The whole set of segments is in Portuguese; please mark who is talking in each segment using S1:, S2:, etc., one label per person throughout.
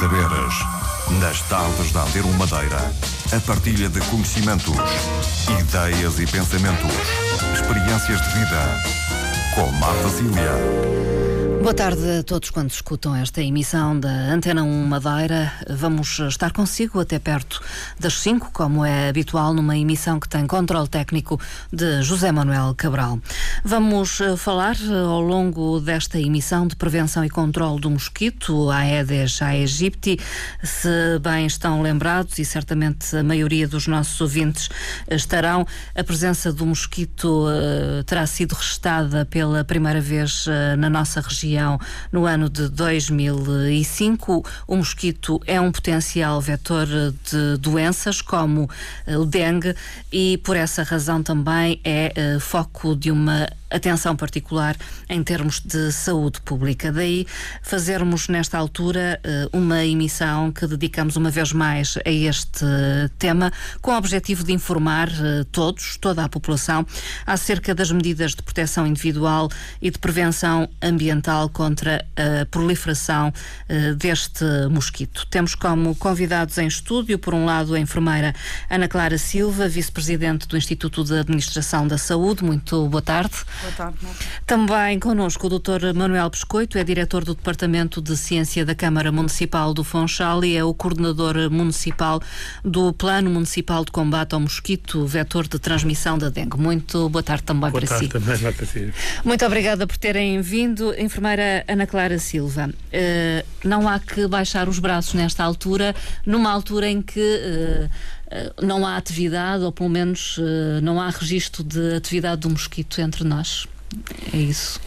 S1: saberes. Nas tardes da Antero Madeira, a partilha de conhecimentos, ideias e pensamentos, experiências de vida. Com Marta Cília.
S2: Boa tarde a todos quando escutam esta emissão da Antena 1 Madeira. Vamos estar consigo até perto das 5, como é habitual numa emissão que tem controle técnico de José Manuel Cabral. Vamos eh, falar eh, ao longo desta emissão de prevenção e controle do mosquito, a Aedes aegypti. Se bem estão lembrados, e certamente a maioria dos nossos ouvintes estarão, a presença do mosquito uh, terá sido restada pela primeira vez na nossa região região no ano de 2005. O mosquito é um potencial vetor de doenças como eh, o dengue e por essa razão também é eh, foco de uma atenção particular em termos de saúde pública. Daí fazermos nesta altura eh, uma emissão que dedicamos uma vez mais a este tema, com o objetivo de informar eh, todos, toda a população, acerca das medidas de proteção individual e de prevenção ambiental contra a proliferação eh, deste mosquito. Temos como convidados em estúdio, por um lado, a enfermeira Ana Clara Silva, vice-presidente do Instituto de Administração da Saúde. Muito boa tarde.
S3: Boa tarde.
S2: Também connosco o Dr. Manuel Pescoito, é diretor do Departamento de Ciência da Câmara Municipal do Funchal e é o coordenador municipal do Plano Municipal de Combate ao Mosquito, vetor de transmissão da dengue. Muito boa tarde também
S4: boa
S2: para
S4: tarde,
S2: si.
S4: Também, Marta
S2: Muito obrigada por terem vindo. Enfermeira Ana Clara Silva, uh, não há que baixar os braços nesta altura, numa altura em que uh, não há atividade, ou pelo menos eh, não há registro de atividade do mosquito entre nós. É isso.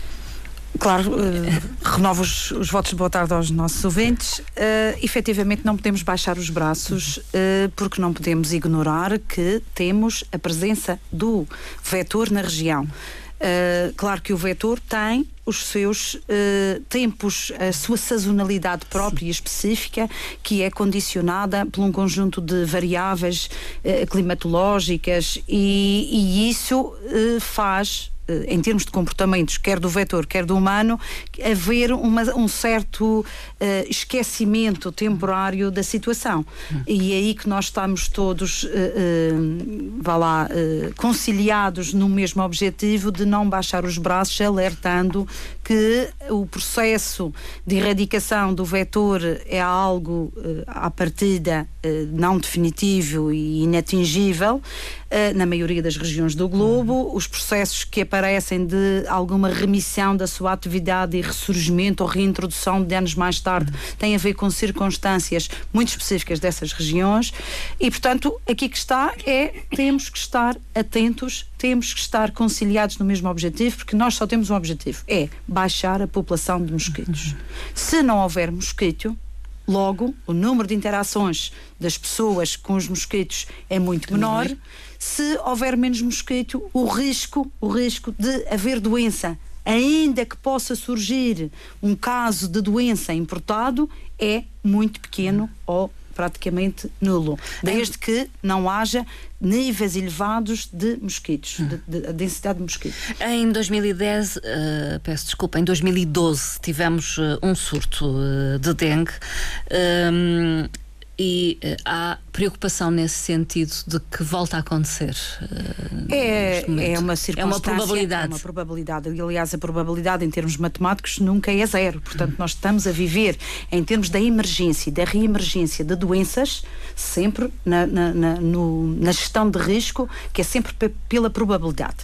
S3: Claro, uh, renovo os, os, votos de boa tarde aos nossos ouvintes. Uh, efetivamente, não podemos baixar os braços, uh, porque não podemos ignorar que temos a presença do vetor na região. Uh, claro que o vetor tem os seus uh, tempos, a sua sazonalidade própria e específica, que é condicionada por um conjunto de variáveis uh, climatológicas, e, e isso faz eh, em termos de comportamentos, quer do vetor, quer do humano, haver uma, um certo uh, esquecimento temporário da situação. E é aí que nós estamos todos, uh, uh, vá lá, conciliados no mesmo objetivo de não baixar os braços, alertando que o processo de erradicação do vetor é algo, à partida, não definitivo e inatingível, na maioria das regiões do globo. Os processos que aparecem de alguma remissão da sua atividade e ressurgimento ou reintrodução de anos mais tarde têm a ver com circunstâncias muito específicas dessas regiões. E, portanto, aqui que está é temos que estar atentos, temos que estar conciliados no mesmo objetivo, porque nós só temos um objetivo: é baixar a população de mosquitos. Se não houver mosquito, Logo, o número de interações das pessoas com os mosquitos é muito menor. Se houver menos mosquito, o risco, o risco de haver doença, ainda que possa surgir um caso de doença importado, é muito pequeno ou praticamente nulo, desde que não haja níveis elevados de mosquitos, de, de, de densidade de mosquitos.
S2: Em 2010, uh, eh, peço desculpa, em 2012 tivemos uh, um surto uh, de dengue. Um, e há preocupação nesse sentido de que volta a acontecer
S3: uh, é, é uma circunstância
S2: é uma probabilidade
S3: é uma probabilidade. aliás a probabilidade em termos matemáticos nunca é zero. Portanto nós estamos a viver em termos da emergência e da reemergência de doenças sempre na, na, na, no, na gestão de risco que é sempre pela probabilidade.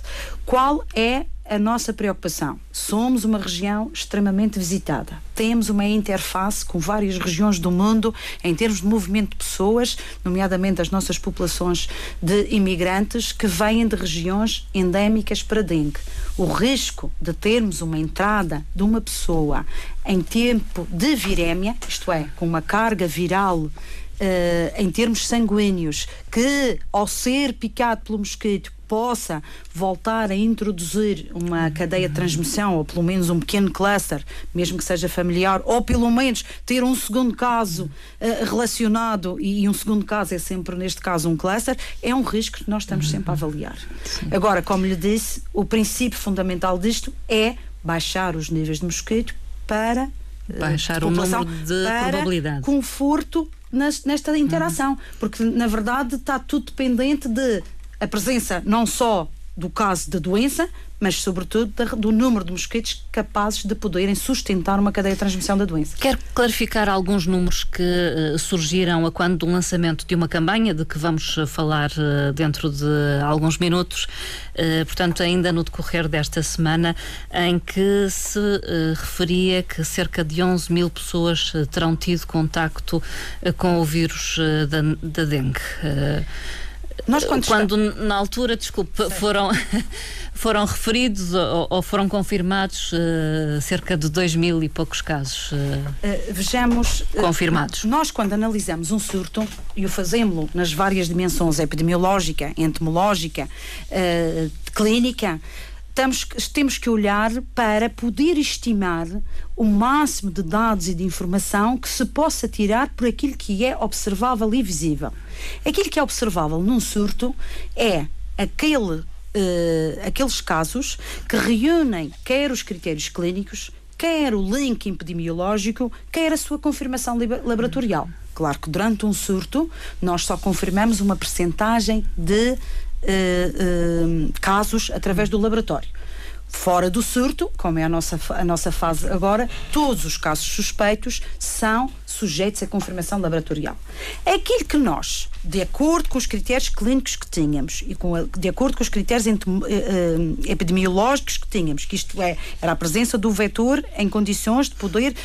S3: Qual é a nossa preocupação. Somos uma região extremamente visitada. Temos uma interface com várias regiões do mundo em termos de movimento de pessoas, nomeadamente as nossas populações de imigrantes que vêm de regiões endémicas para dengue. O risco de termos uma entrada de uma pessoa em tempo de virémia, isto é, com uma carga viral em termos sanguíneos, que ao ser picado pelo mosquito possa voltar a introduzir uma cadeia de transmissão, ou pelo menos um pequeno cluster, mesmo que seja familiar, ou pelo menos ter um segundo caso uh, relacionado, e, um segundo caso é sempre, neste caso, um cluster, é um risco que nós estamos sempre a avaliar. Sim. Agora, como lhe disse, o princípio fundamental disto é baixar os níveis de mosquito para
S2: Baixar o número de probabilidade.
S3: conforto nesta interação. Uhum. Porque, na verdade, está tudo dependente de a presença não só do caso da doença, mas sobretudo do número de mosquitos capazes de poderem sustentar uma cadeia de transmissão da doença.
S2: Quer clarificar alguns números que uh, surgiram a quando do lançamento de uma campanha, de que vamos eh, falar uh, dentro de alguns minutos, portanto, ainda no decorrer desta semana, em que se referia que cerca de 11 mil pessoas terão tido contacto com o vírus da, da dengue. Nós quando, quando está... na altura, desculpe, foram, foram referidos ou, ou foram confirmados uh, cerca de 2 mil e poucos casos uh, uh, vejamos, confirmados.
S3: nós, quando analisamos um surto, e o fazemos nas várias dimensões epidemiológica, entomológica, clínica, Estamos, temos que olhar para poder estimar o máximo de dados e de informação que se possa tirar por aquilo que é observável e visível. Aquilo que é observável num surto é aquele, uh, aqueles casos que reúnem quer os critérios clínicos, quer o link epidemiológico, quer a sua confirmação laboratorial. Claro que durante um surto nós só confirmamos uma percentagem de uh, casos através do laboratório. Fora do surto, como é a nossa, a nossa fase agora, todos os casos suspeitos são sujeitos à confirmação laboratorial. É aquilo que nós, de acordo com os critérios clínicos que tínhamos e com de acordo com os critérios uh, epidemiológicos que tínhamos, que isto é, era a presença do vetor em condições de poder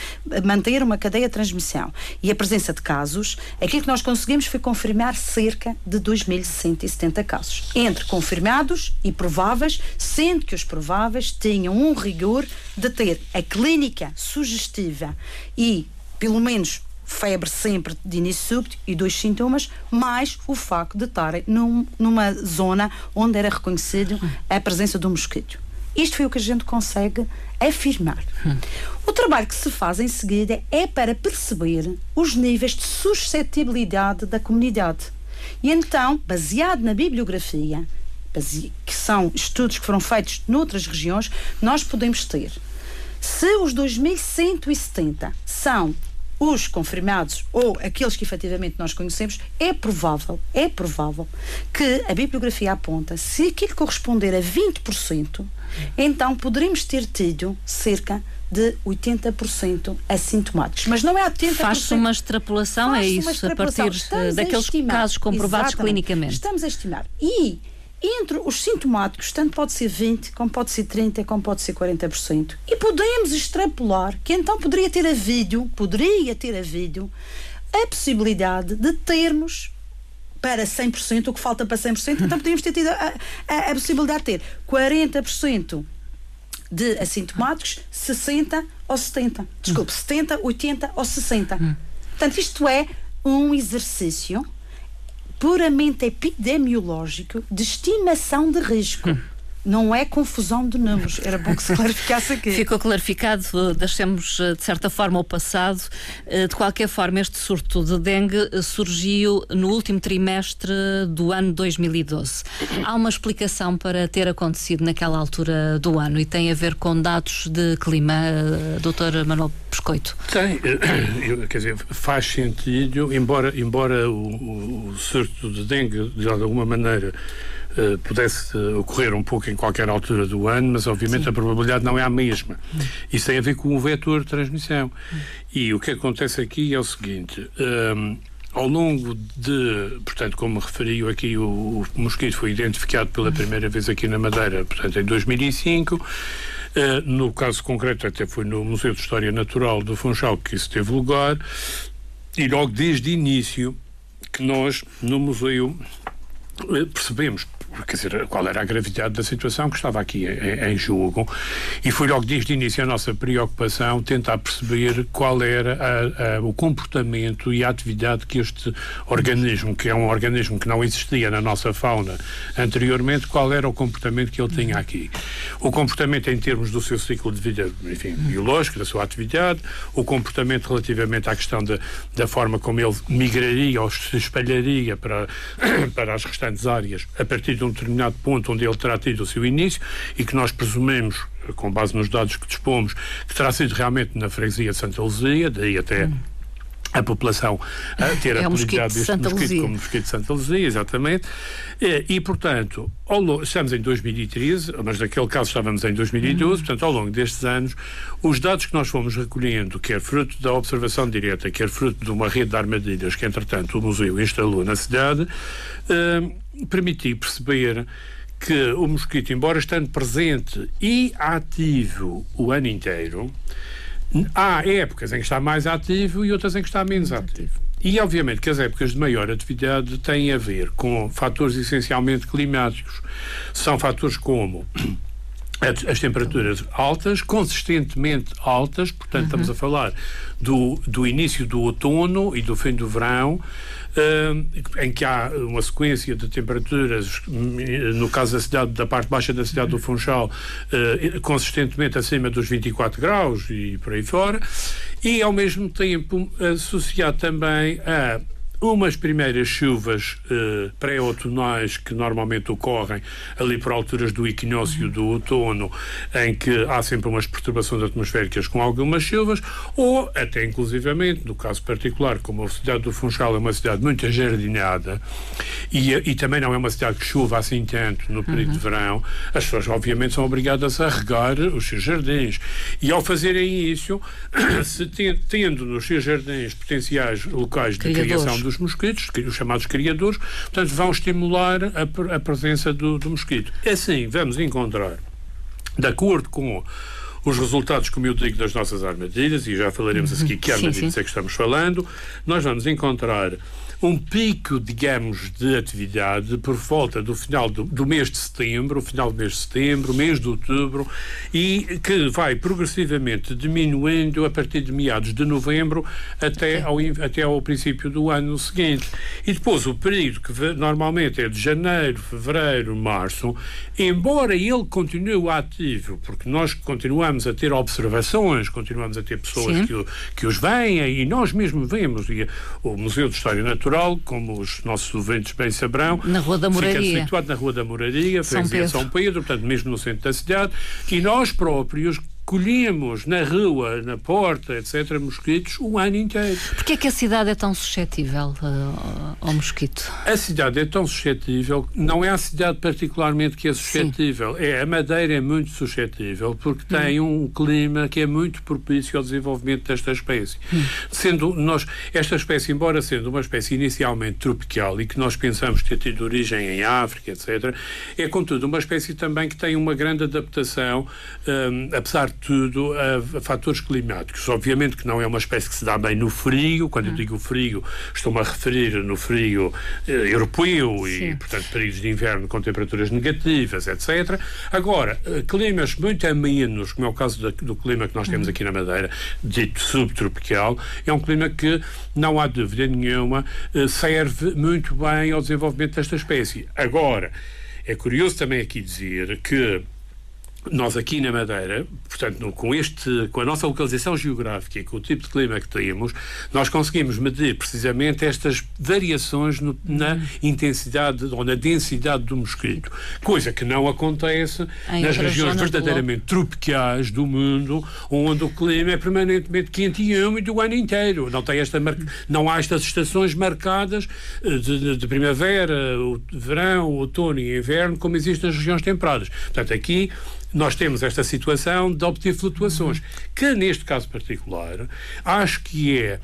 S3: manter uma cadeia de transmissão e a presença de casos, aquilo que nós conseguimos foi confirmar cerca de 2.170 casos, entre confirmados e prováveis, sendo que os prováveis tinham um rigor de ter a clínica sugestiva e pelo menos febre sempre de início súbito e dois sintomas, mais o facto de estarem num, numa zona onde era reconhecido a presença do mosquito. Isto foi o que a gente consegue afirmar. O trabalho que se faz em seguida é para perceber os níveis de suscetibilidade da comunidade. E então, baseado na bibliografia, que são estudos que foram feitos noutras regiões, nós podemos ter. Se os 2170 são os confirmados ou aqueles que efetivamente nós conhecemos, é provável, é provável que a bibliografia aponta, se aquilo corresponder a 20%, então poderíamos ter tido cerca de 80% assintomáticos. Mas não é 80%.
S2: Faz-se uma extrapolação, Faz é isso, a partir Estamos daqueles a casos comprovados Exatamente. clinicamente.
S3: Estamos a estimar. E entre os sintomáticos, tanto pode ser 20, como pode ser 30, como pode ser 40%. E podemos extrapolar que então poderia ter havido, poderia ter havido a possibilidade de termos para 100%, o que falta para 100%, então podíamos ter tido a, a, a possibilidade de ter 40% de assintomáticos, 60 ou 70. Desculpe, 70, 80 ou 60. Hum. Portanto, isto é um exercício puramente epidemiológico de estimação de risco. Não é confusão de números. Era bom que se clarificasse aqui.
S2: Ficou clarificado, deixemos eh, de certa forma o passado. Eh, de qualquer forma, este surto de dengue eh, surgiu no último trimestre do ano 2012. Há uma explicação para ter acontecido naquela altura do ano e tem a ver com dados de clima, doutor Manuel Pescoito?
S4: Tem, quer dizer, faz sentido, embora, embora o, o surto de dengue, de alguma maneira, Uh, pudesse uh, ocorrer um pouco em qualquer altura do ano, mas obviamente Sim. a probabilidade não é a mesma. Isso tem a ver com o vetor de transmissão. E o que acontece aqui é o seguinte. Um, ehm, ao longo de, portanto, como referiu aqui, o, o, mosquito foi identificado pela primeira vez aqui na Madeira, portanto, em 2005. Uh, eh, no caso concreto, até foi no Museu de História Natural do Funchal que isso teve lugar. E logo desde o início que nós, no museu, percebemos quer dizer, qual era a gravidade da situação que estava aqui em, jogo e foi logo desde o início a nossa preocupação tentar perceber qual era a, a, o comportamento e a atividade que este organismo, que é um organismo que não existia na nossa fauna anteriormente, qual era o comportamento que ele tinha aqui. O comportamento em termos do seu ciclo de vida, enfim, biológico, da sua atividade, o comportamento relativamente à questão da, da forma como ele migraria ou se espalharia para, para as restantes áreas a partir um determinado ponto onde ele terá tido o seu início e que nós presumemos com base nos dados que dispomos, que terá sido realmente na freguesia de Santa Luzia, daí até. A população a ter
S2: é
S4: a
S2: possibilidade
S4: deste
S2: Santa
S4: mosquito
S2: Luzia.
S4: como mosquito de Santa Luzia, exatamente. E, e, portanto, ao estamos em 2013, mas naquele caso estávamos em 2012,
S2: Uhum.
S4: portanto, ao longo destes anos, os dados que nós fomos recolhendo, quer fruto da observação direta, quer fruto de uma rede de armadilhas que, entretanto, o museu instalou na cidade, eh, permitiu perceber que o mosquito, embora estando presente e ativo o ano inteiro, Há épocas em que está mais ativo e outras em que está menos ativo. E, obviamente, que as épocas de maior atividade têm a ver com fatores essencialmente climáticos. São fatores como as, as temperaturas altas, consistentemente altas, portanto, estamos a falar do, do início do outono e do fim do verão, em que há uma sequência de temperaturas, no caso da cidade, da parte baixa da cidade do Funchal, eh, consistentemente acima dos 24 graus e por aí fora, e ao mesmo tempo associado também a umas primeiras chuvas eh, pré-outonais que normalmente ocorrem ali por alturas do equinócio do outono, em que há sempre umas perturbações atmosféricas com algumas chuvas, ou até inclusivamente, no caso particular, como a cidade do Funchal é uma cidade muito ajardinada e, e também não é uma cidade que chova assim tanto no período de verão, as pessoas obviamente são obrigadas a regar os seus jardins. E ao fazerem isso, se ten- tendo nos seus jardins potenciais locais de
S2: Criadores.
S4: criação dos mosquitos, os chamados criadores, portanto, vão estimular a, a presença do, do mosquito. Assim, vamos encontrar, de acordo com os resultados, como eu digo, das nossas armadilhas, e já falaremos a seguir que
S2: Sim,
S4: armadilhas
S2: sim.
S4: é que estamos falando, nós vamos encontrar um pico, digamos, de atividade por volta do final do, do mês de setembro, final do mês de setembro, mês de outubro, e que vai progressivamente diminuindo a partir de meados de novembro até ao, até ao princípio do ano seguinte. E depois o período que normalmente é de janeiro, fevereiro, março, embora ele continue ativo, porque nós continuamos a ter observações, continuamos a ter pessoas
S2: Sim.
S4: que, que os veem e nós mesmo vemos. E o Museu de História Natural, como os nossos ouvintes bem saberão,
S2: Na Rua da
S4: fica
S2: Moraria.
S4: situado na Rua da Moraria,
S2: São Pedro.
S4: São Pedro, portanto, mesmo no centro da cidade, e nós próprios colhemos na rua, na porta, etc., mosquitos o ano inteiro.
S2: Porquê é que a cidade é tão suscetível eh, ao- mosquito?
S4: A cidade é tão suscetível, não é a cidade particularmente que é suscetível, é a Madeira é muito suscetível porque tem um clima que é muito propício ao desenvolvimento desta espécie. Sendo nós, esta espécie, embora sendo uma espécie inicialmente tropical e que nós pensamos ter tido origem em África, etc., é contudo uma espécie também que tem uma grande adaptação, hum, apesar tudo, a, a fatores climáticos. Obviamente que não é uma espécie que se dá bem no frio, quando eu digo frio, estou-me a referir no frio eh, europeu e,
S2: Sim.
S4: portanto, períodos de inverno com temperaturas negativas, etc. Agora, eh, climas muito amenos, como é o caso da- do clima que nós temos aqui na Madeira, dito subtropical, é um clima que, não há dúvida nenhuma, eh, serve muito bem ao desenvolvimento desta espécie. Agora, é curioso também aqui dizer que nós aqui na Madeira, portanto, com, este, com a nossa localização geográfica e com o tipo de clima que temos, nós conseguimos medir precisamente estas variações no- na intensidade ou na densidade do mosquito. Coisa que não acontece
S2: Em
S4: nas regiões
S2: do
S4: verdadeiramente tropicais do mundo, onde o clima é permanentemente quente e úmido o ano inteiro. Não, tem esta mar... não há estas estações marcadas eh, de, de- de primavera, o verão, outono e inverno, como existem nas regiões temperadas. Portanto, aqui nós temos esta situação de obter flutuações, que neste caso particular, acho que é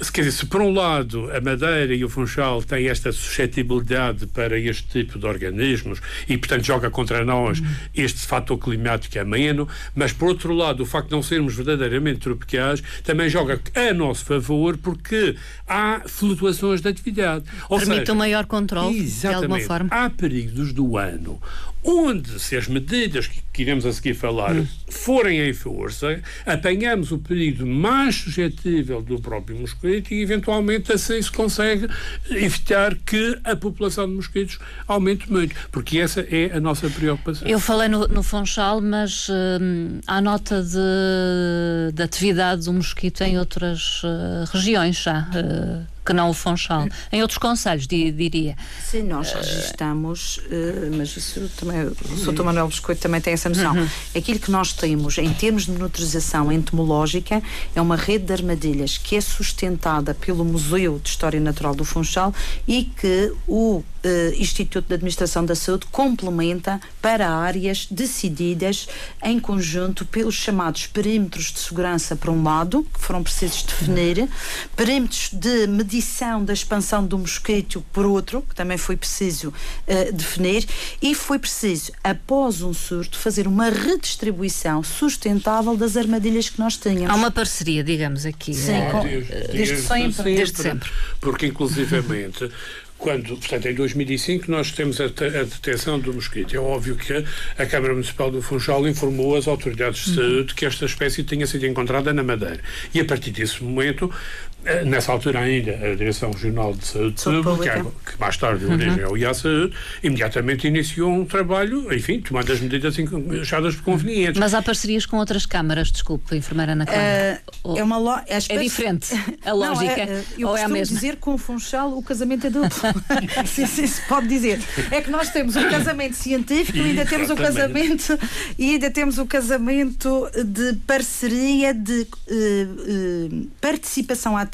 S4: se, quer dizer, se por um lado a Madeira e o Funchal têm esta suscetibilidade para este tipo de organismos e, portanto, joga contra nós este fator climático ameno, mas por outro lado, o facto de não sermos verdadeiramente tropicais também joga a nosso favor porque há flutuações de atividade. Ou
S2: Permite
S4: seja,
S2: um maior controle, de alguma forma.
S4: Há períodos do ano onde, se as medidas que, que iremos a seguir falar
S2: Hum.
S4: forem em força, apanhamos o período mais suscetível do próprio mosquito e, eventualmente, assim se consegue evitar que a população de mosquitos aumente muito, porque essa é a nossa preocupação.
S2: Eu falei no, no Funchal, mas hum, há nota de, de atividade do mosquito em outras eh, regiões já. eh, que não o Funchal. Em outros conselhos, diria.
S3: Sim, nós registamos, uh, mas isso também, o Sr. Manuel Biscoito também tem essa noção. Uhum. Aquilo que nós temos em termos de monitorização entomológica é uma rede de armadilhas que é sustentada pelo Museu de História Natural do Funchal e que o uh, Instituto de Administração da Saúde complementa para áreas decididas em conjunto pelos chamados perímetros de segurança, por um lado, que foram precisos definir, perímetros de medição da expansão do mosquito, por outro, que também foi preciso uh, definir, e foi preciso, após um surto, fazer uma redistribuição sustentável das armadilhas que nós tínhamos.
S2: Há uma parceria, digamos, aqui.
S3: Sim, é, com,
S4: desde, desde, desde, sempre. Desde sempre. Porque, inclusivamente, quando, portanto, em 2005 nós temos a, a detecção do mosquito. É óbvio que a Câmara Municipal do Funchal informou as autoridades de saúde que esta espécie tinha sido encontrada na Madeira. E a partir desse momento eh, nessa altura ainda, a Direção Regional de Saúde, Saúde Pública, que mais tarde uhum. origem é o IASAúde, imediatamente iniciou um trabalho, enfim, tomando as medidas achadas por convenientes.
S2: Mas há parcerias com outras câmaras, desculpe, enfermeira na Câmara.
S3: Uh, é uma lo...
S2: é, é diferente a lógica,
S3: Não, é, eu
S2: ou é a
S3: mesma? dizer com o Funchal o casamento é duplo. sim, sim, se pode dizer. É que nós temos um casamento científico e ainda temos o um casamento e ainda temos o um casamento de parceria, de uh, uh, participação ativa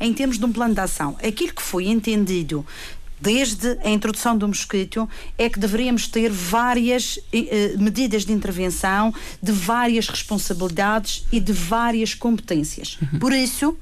S3: em termos de um plano de ação. Aquilo que foi entendido desde a introdução do mosquito, é que deveríamos ter várias eh, medidas de intervenção, de várias responsabilidades e de várias competências. Uhum. Por isso,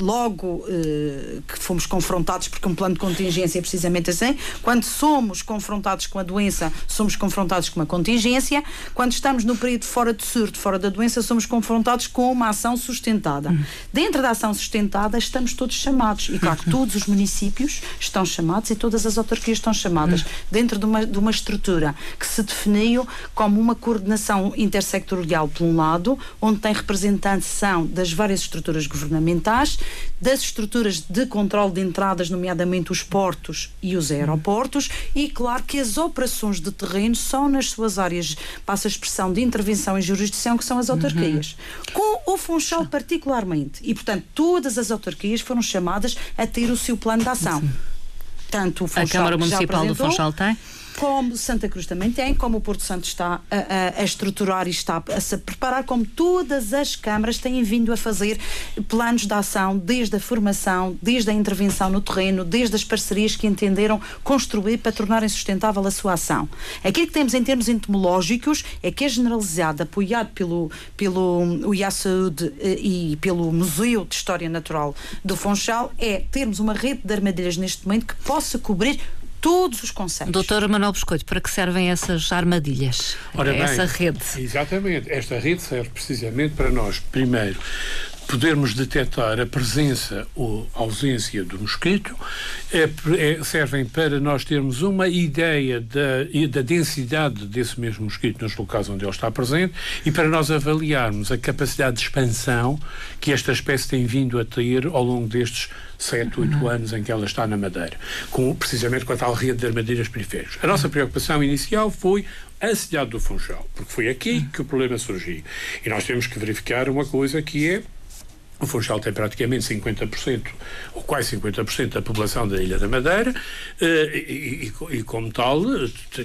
S3: logo eh, que fomos confrontados, porque um plano de contingência é precisamente assim, quando somos confrontados com a doença, somos confrontados com uma contingência, quando estamos no período fora de surto, fora da doença, somos confrontados com uma ação sustentada. Uhum. Dentro da ação sustentada, estamos todos chamados, e claro que todos os municípios estão chamados e todas as autarquias estão chamadas, uhum. dentro de uma, de uma estrutura que se definiu como uma coordenação intersectorial, por um lado, onde tem representação das várias estruturas governamentais, das estruturas de controle de entradas, nomeadamente os portos e os aeroportos, e claro que as operações de terreno são nas suas áreas, passa a expressão de intervenção e jurisdição, que são as autarquias. Uhum. Com o Funchal particularmente. E, portanto, todas as autarquias foram chamadas a ter o seu plano de ação.
S2: Tanto o Funchal, a Câmara Municipal do Funchal tem?
S3: Como Santa Cruz também tem, como o Porto Santo está a, a, a, estruturar e está a se preparar, como todas as câmaras têm vindo a fazer planos de ação, desde a formação, desde a intervenção no terreno, desde as parcerias que entenderam construir para tornarem sustentável a sua ação. Aquilo que temos em termos entomológicos é que é generalizado, apoiado pelo, pelo o IA Saúde eh, e pelo Museu de História Natural do Funchal, é termos uma rede de armadilhas neste momento que possa cobrir todos os conceitos.
S2: Doutor Manuel Biscoito, para que servem essas armadilhas? Ora bem, essa rede?
S4: Exatamente. Esta rede serve precisamente para nós, primeiro, podermos detectar a presença ou ausência do mosquito, é, é, servem para nós termos uma ideia da, da densidade desse mesmo mosquito nos locais onde ele está presente e para nós avaliarmos a capacidade de expansão que esta espécie tem vindo a ter ao longo destes 7, 8 uhum. anos em que ela está na Madeira, com, precisamente com a tal rede de armadilhas periféricas. A nossa preocupação inicial foi a cidade do Funchal, porque foi aqui que o problema surgiu. E nós temos que verificar uma coisa que é o Funchal tem praticamente 50%, ou quase 50% da população da Ilha da Madeira, eh, e, e, e, como tal,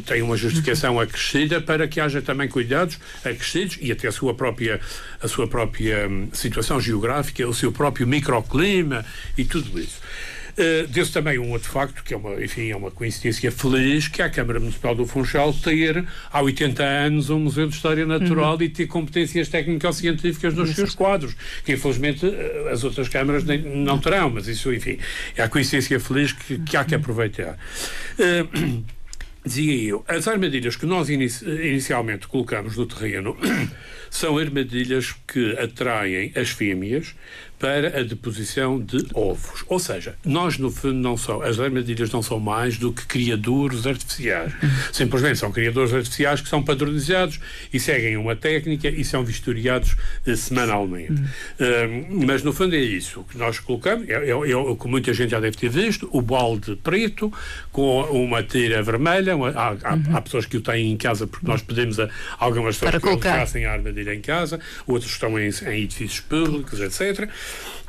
S4: tem uma justificação acrescida para que haja também cuidados acrescidos e até a sua própria, a sua própria hum, situação geográfica, o seu próprio microclima e tudo isso. Uh, Deu-se também um outro facto, que é uma, enfim, é uma coincidência feliz, que é a Câmara Municipal do Funchal ter, há 80 anos, um Museu de História Natural uhum. e ter competências técnico-científicas nos seus quadros, que infelizmente uh, as outras câmaras nem, não terão, mas isso, enfim, é a coincidência feliz que, que há que aproveitar. Uh, dizia eu, as armadilhas que nós inici inicialmente colocamos no terreno são armadilhas que atraem as fêmeas para a deposição de ovos. Ou seja, nós no fundo não são, as armadilhas não são mais do que criadores artificiais. Simplesmente são criadores artificiais que são padronizados e seguem uma técnica e são vistoriados uh, semanalmente. Uh, mas no fundo é isso que nós colocamos, é, é, é, o que muita gente já deve ter visto, o balde preto com uma tira vermelha, uma, há, há, uhum. há, pessoas que o têm em casa porque nós pedimos a algumas pessoas que fazem a armadilha em casa, outros estão em, em edifícios públicos, etc.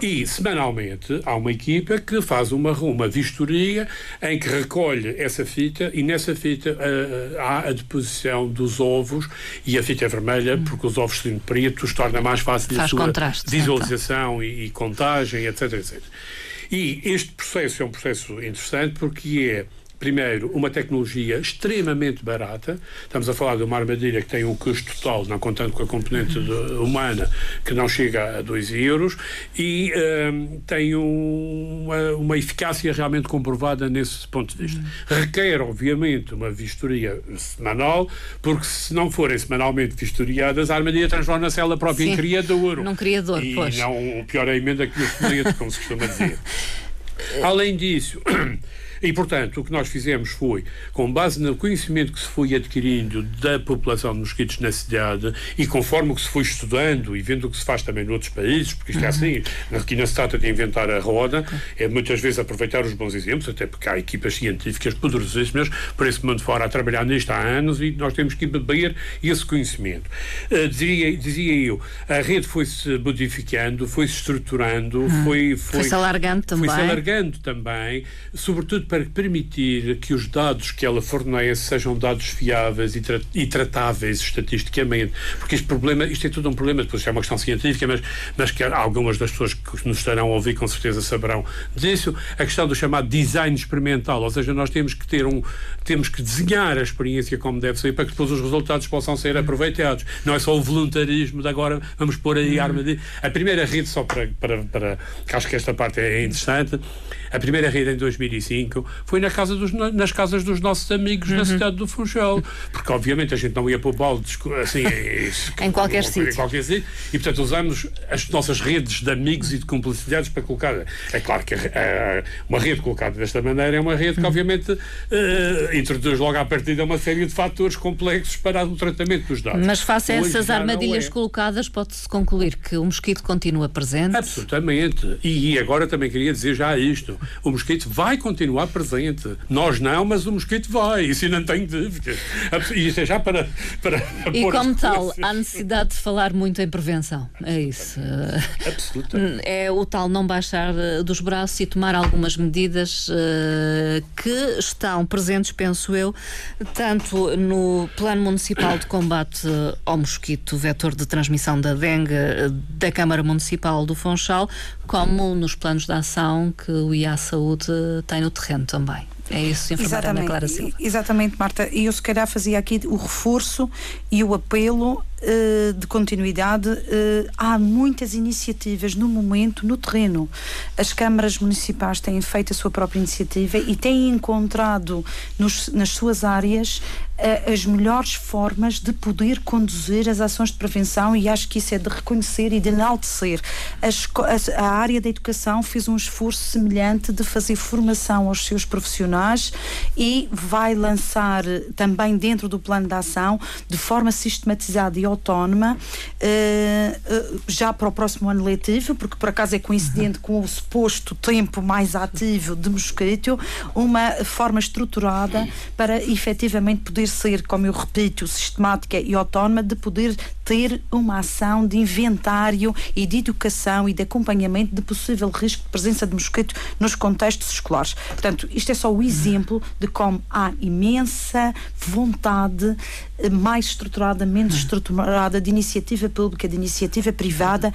S4: E, semanalmente, há uma equipa que faz uma, uma vistoria em que recolhe essa fita e nessa fita uh, há a deposição dos ovos e a fita é vermelha hum. porque os ovos sendo pretos torna mais fácil
S2: faz
S4: a sua visualização e, e contagem, etc, etc. E este processo é um processo interessante porque é primeiro, uma tecnologia extremamente barata. Estamos a falar de uma armadilha que tem um custo total, não contando com a componente humana, que não chega a 2 euros, e um, tem um, uma, uma, eficácia realmente comprovada nesse ponto de vista. Requer, obviamente, uma vistoria semanal, porque se não forem semanalmente vistoriadas, a armadilha transforma-se ela própria Sim, em criador.
S2: Num criador,
S4: e
S2: pois.
S4: não, pior é a emenda que o como se costuma dizer. Além disso, E, portanto, o que nós fizemos foi, com base no conhecimento que se foi adquirindo da população de mosquitos na cidade e conforme o que se foi estudando e vendo o que se faz também noutros países, porque isto é assim, aqui não se trata de inventar a roda, é muitas vezes aproveitar os bons exemplos, até porque há equipas científicas poderosíssimas por esse mundo fora a trabalhar nisto há anos e nós temos que beber esse conhecimento. Uh, dizia, dizia eu, a rede foi-se modificando, foi-se estruturando, foi,
S2: foi, foi-se alargando também.
S4: Foi-se alargando também, sobretudo para permitir que os dados que ela fornece sejam dados fiáveis e, tra e tratáveis estatisticamente, porque este problema, isto é tudo um problema, depois é uma questão científica, mas, mas que algumas das pessoas que nos estarão a ouvir com certeza saberão disso, a questão do chamado design experimental, ou seja, nós temos que ter um, temos que desenhar a experiência como deve ser para que depois os resultados possam ser aproveitados. Não é só o voluntarismo de agora vamos pôr aí a arma de... A primeira rede, só para, para, para que acho que esta parte é interessante, a primeira rede em 2005 foi na casa dos, nas casas dos nossos amigos uhum. na cidade do Funchal, porque obviamente a gente não ia para o balde assim,
S2: em qualquer sítio.
S4: Em qualquer sítio, e portanto usamos as nossas redes de amigos e de cumplicidades para colocar. É claro que a, uma rede colocada desta maneira é uma rede que uhum. obviamente uh, introduz logo à partida uma série de fatores complexos para o tratamento dos dados.
S2: Mas face a essas armadilhas é. colocadas, pode-se concluir que o mosquito continua presente?
S4: Absolutamente. E agora também queria dizer já isto. O mosquito vai continuar presente. Nós não, mas o mosquito vai. Isso não tenho dúvidas. E isto é já para. para
S2: e como tal, há necessidade de falar muito em prevenção. É isso.
S4: Absolutamente.
S2: É o tal não baixar eh, dos braços e tomar algumas medidas uh, que estão presentes, penso eu, tanto no Plano Municipal de Combate ao Mosquito, vetor de transmissão da dengue da Câmara Municipal do Funchal, como nos planos de ação que o IA Saúde tem no terreno também. É isso, enfermeira Ana Clara Silva.
S3: Exatamente, Marta. E eu se calhar fazia aqui o reforço e o apelo uh, de continuidade. Uh, há muitas iniciativas no momento, no terreno. As câmaras municipais têm feito a sua própria iniciativa e têm encontrado nos, nas suas áreas uh, as melhores formas de poder conduzir as ações de prevenção e acho que isso é de reconhecer e de enaltecer. A, a área da educação fez um esforço semelhante de fazer formação aos seus profissionais e vai lançar também dentro do plano de ação, de forma sistematizada e autónoma, eh, eh, já para o próximo ano letivo, porque por acaso é coincidente uhum. com o suposto tempo mais ativo de mosquito, uma forma estruturada para efetivamente poder ser, como eu repito, sistemática e autónoma, de poder ter uma ação de inventário e de educação e de acompanhamento de possível risco de presença de mosquito nos contextos escolares. Portanto, isto é só o exemplo de como há imensa vontade eh, mais estruturada, menos estruturada, de iniciativa pública, de iniciativa privada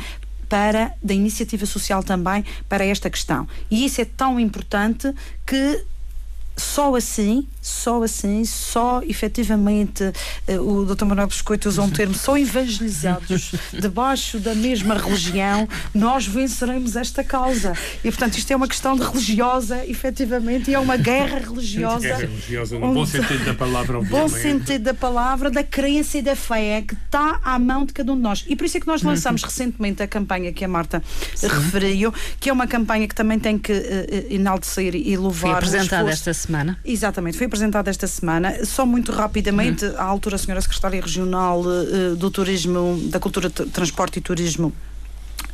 S3: para da iniciativa social também para esta questão. E isso é tão importante que só assim, só assim, só efetivamente uh, o Dr. Manuel Biscoito usou um termo, só evangelizados debaixo da mesma religião, nós venceremos esta causa. E portanto isto é uma questão de religiosa, efetivamente, e é uma guerra religiosa.
S4: Guerra religiosa, no um, bom sentido da palavra, obviamente.
S3: Bom sentido da palavra, da crença e da fé, que está à mão de cada um de nós. E por isso é que nós lançamos uhum. recentemente a campanha que a Marta Sim. referiu, que é uma campanha que também tem que uh, enaltecer e louvar. Foi
S2: apresentada esta semana.
S3: Exatamente, foi apresentada esta semana. Só muito rapidamente, uhum. à altura, a senhora Secretária Regional uh, do Turismo, da Cultura, Transporte e Turismo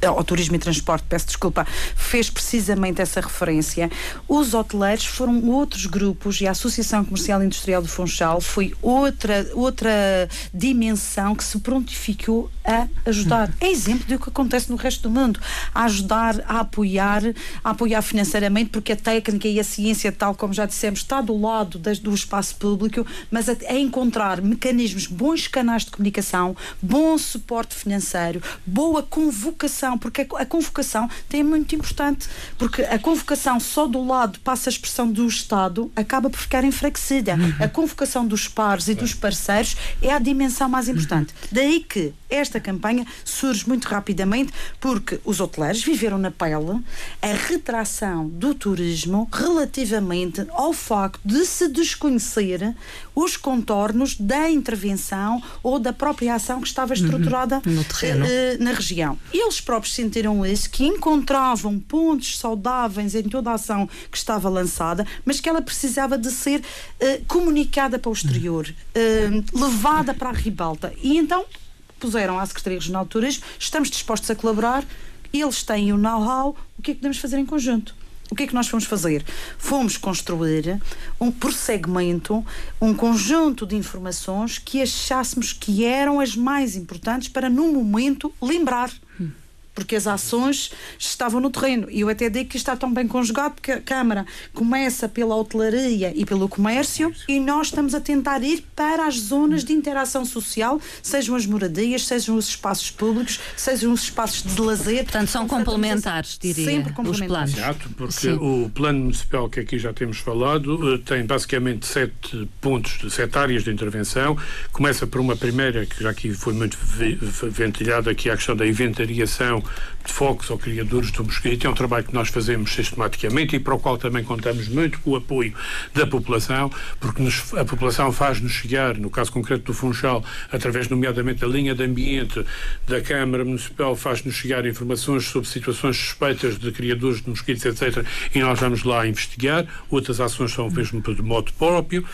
S3: ao turismo e transporte, peço desculpa, fez precisamente essa referência. Os hoteleiros foram outros grupos e a Associação Comercial e Industrial do Funchal foi outra, outra dimensão que se prontificou a ajudar. É exemplo do que acontece no resto do mundo. A ajudar, a apoiar, a apoiar financeiramente, porque a técnica e a ciência, tal como já dissemos, está do lado das, do espaço público, mas a, a encontrar mecanismos, bons canais de comunicação, bom suporte financeiro, boa convocação, porque a, convocação tem muito importante, porque a convocação só do lado passa a expressão do Estado, acaba por ficar enfraquecida. A convocação dos pares e dos parceiros é a dimensão mais importante. Daí que esta campanha surge muito rapidamente porque os hoteleiros viveram na pele a retração do turismo relativamente ao facto de se desconhecer os contornos da intervenção ou da própria ação que estava estruturada
S2: no terreno.
S3: eh, na região. Eles próprios sentiram isso, que encontravam pontos saudáveis em toda a ação que estava lançada, mas que ela precisava de ser eh, comunicada para o exterior, eh, levada para a ribalta. E então puseram à Secretaria Regional de Turismo, estamos dispostos a colaborar, eles têm o know-how, o que é que podemos fazer em conjunto? O que é que nós fomos fazer? Fomos construir, um, por segmento, um conjunto de informações que achássemos que eram as mais importantes para, no momento, lembrar. Porque as ações estavam no terreno. E eu até digo que está tão bem conjugado porque a Câmara começa pela hotelaria e pelo comércio e nós estamos a tentar ir para as zonas de interação social, sejam as moradias, sejam os espaços públicos, sejam os espaços de lazer.
S2: Portanto, são complementares, diria,
S3: Sempre
S2: os
S3: complementares.
S2: planos.
S4: Exato, porque
S2: Sim.
S4: o plano municipal que aqui já temos falado eh, tem basicamente sete pontos, sete áreas de intervenção. Começa por uma primeira, que já aqui foi muito ve- ventilhada, que é a questão da inventariação de focos ou criadores do mosquito. É um trabalho que nós fazemos sistematicamente e para o qual também contamos muito com o apoio da população, porque nos- a população faz-nos chegar, no caso concreto do Funchal, através nomeadamente da linha de ambiente da Câmara Municipal, faz-nos chegar informações sobre situações suspeitas de criadores de mosquitos, etc. E nós vamos lá investigar. Outras ações são mesmo de modo próprio.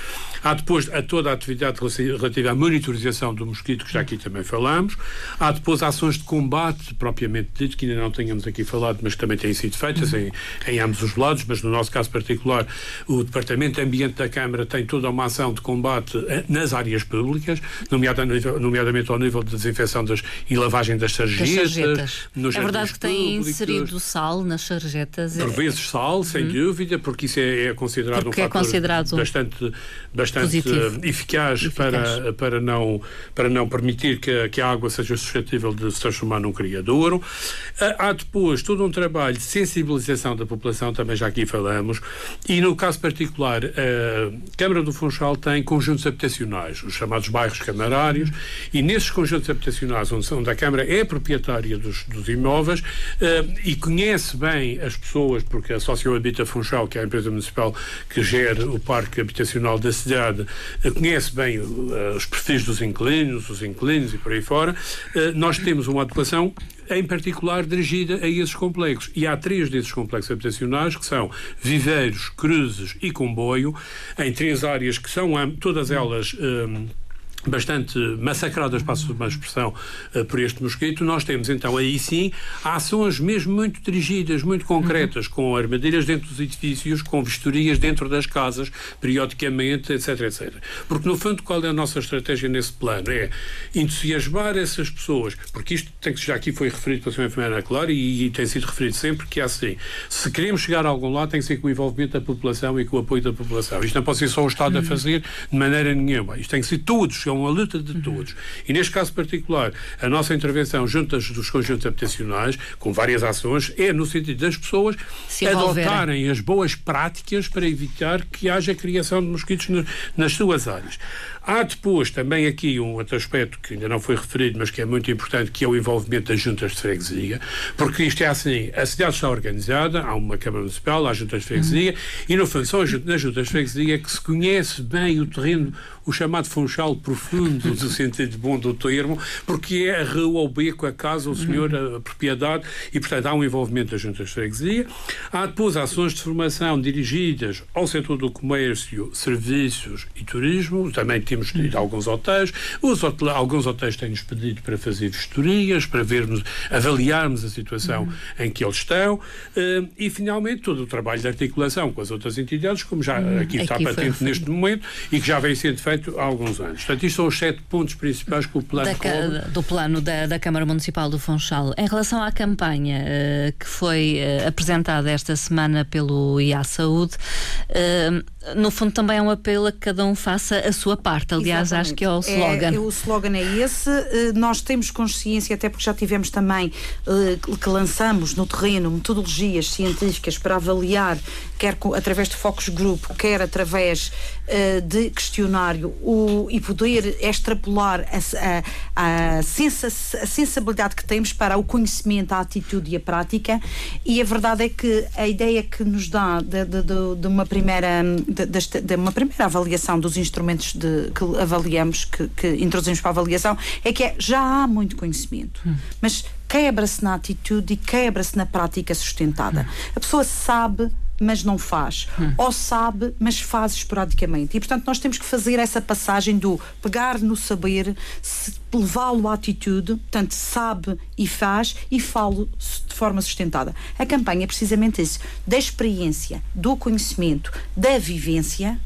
S4: Há depois a toda a atividade relativa à monitorização do mosquito, que já aqui também falamos. Há depois ações de combate, propriamente dito, que ainda não tenhamos aqui falado, mas também têm sido feitas em, em ambos os lados, mas no nosso caso particular, o Departamento de Ambiente da Câmara tem toda uma ação de combate eh, nas áreas públicas, nomeada- nomeadamente ao nível de desinfecção das, e lavagem das
S2: Das
S4: sarjetas.
S2: sarjetas.
S4: nos
S2: É verdade que têm inserido sal nas sarjetas.
S4: Por
S2: É-
S4: vezes sal, sem dúvida, porque isso é, é considerado
S2: Porque
S4: um
S2: é
S4: fator
S2: considerado
S4: bastante, bastante eh, eficaz,
S2: Eficaz.
S4: Para, para, não, para não permitir que, a- que a água seja suscetível de se transformar num criadouro. Ah, Há depois todo um trabalho de sensibilização da população, também já aqui falamos, e no caso particular, a Câmara do Funchal tem conjuntos habitacionais, os chamados bairros camarários, e nesses conjuntos habitacionais, onde, onde a Câmara é proprietária dos, dos imóveis eh, e conhece bem as pessoas, porque a Sociohabita Funchal, que é a empresa municipal que gera o parque habitacional da cidade, eh, conhece bem os perfis dos inquilinos, os inquilinos e por aí fora, nós temos uma atuação em particular dirigida a esses complexos. E há três desses complexos habitacionais que são viveiros, cruzes e comboio, em três áreas que são todas elas. hum, bastante massacradas, passo uma expressão, eh, por este mosquito, nós temos então aí sim ações mesmo muito dirigidas, muito concretas, com armadilhas dentro dos edifícios, com vistorias dentro das casas, periodicamente, etc, etc. Porque no fundo qual é a nossa estratégia nesse plano? É entusiasmar essas pessoas, porque isto tem que já aqui foi referido pela Sra. Enfermeira Clara e, e tem sido referido sempre que é assim, se queremos chegar a algum lado tem que ser com o envolvimento da população e com o apoio da população. Isto não pode ser só o Estado a fazer de maneira nenhuma. Isto tem que ser todos, é uma luta de todos. E neste caso particular, a nossa intervenção junto dos conjuntos habitacionais, com várias ações, é no sentido das pessoas adotarem as boas práticas para evitar que haja criação de mosquitos na- nas suas áreas. Há depois também aqui um outro aspecto que ainda não foi referido, mas que é muito importante, que é o envolvimento das juntas de freguesia, porque isto é assim, a cidade está organizada, há uma Câmara Municipal, há juntas de freguesia, e no fundo são nas juntas de freguesia que se conhece bem o terreno, o chamado funchal profundo, do sentido bom do termo, porque é a rua, o beco, a casa, o senhor, a propriedade, e, portanto, há um envolvimento da Junta de Freguesia. Há depois ações de formação dirigidas ao setor do comércio, serviços e turismo. Também temos tido alguns hotéis. Os hotel, alguns hotéis têm-nos pedido para fazer vistorias, para vermos, avaliarmos a situação uhum. em que eles estão. Uh, e, finalmente, todo o trabalho de articulação com as outras entidades, como já uhum. aqui está aqui patente neste momento e que já vem sendo feito há alguns anos. Portanto, isto são os sete pontos principais que o plano
S2: da, do plano da, da Câmara Municipal do Funchal. Em relação à campanha uh, que foi uh, apresentada esta semana pelo IA Saúde, uh, no fundo também é um apelo a que cada um faça a sua parte. Aliás, Exatamente. acho que é o slogan.
S3: É, o slogan é esse. nós temos consciência, até porque já tivemos também que lançamos no terreno metodologias científicas para avaliar, quer através de focus group, quer através de questionário, o, e poder extrapolar a, a, a, a sensibilidade que temos para o conhecimento, a atitude e a prática. E a verdade é que a ideia que nos dá de, de, de, de uma, primeira, de, uma primeira avaliação dos instrumentos que avaliamos, que, que introduzimos para a avaliação, é que é, já há muito conhecimento. Hum. Mas quebra-se na atitude e quebra-se na prática sustentada. Hum. A pessoa sabe mas não faz. Hum. Ou sabe, mas faz esporadicamente. E, portanto, nós temos que fazer essa passagem do pegar no saber, levá-lo à atitude, portanto, sabe e faz, e falo de forma sustentada. A campanha é precisamente isso: da experiência, do conhecimento, da vivência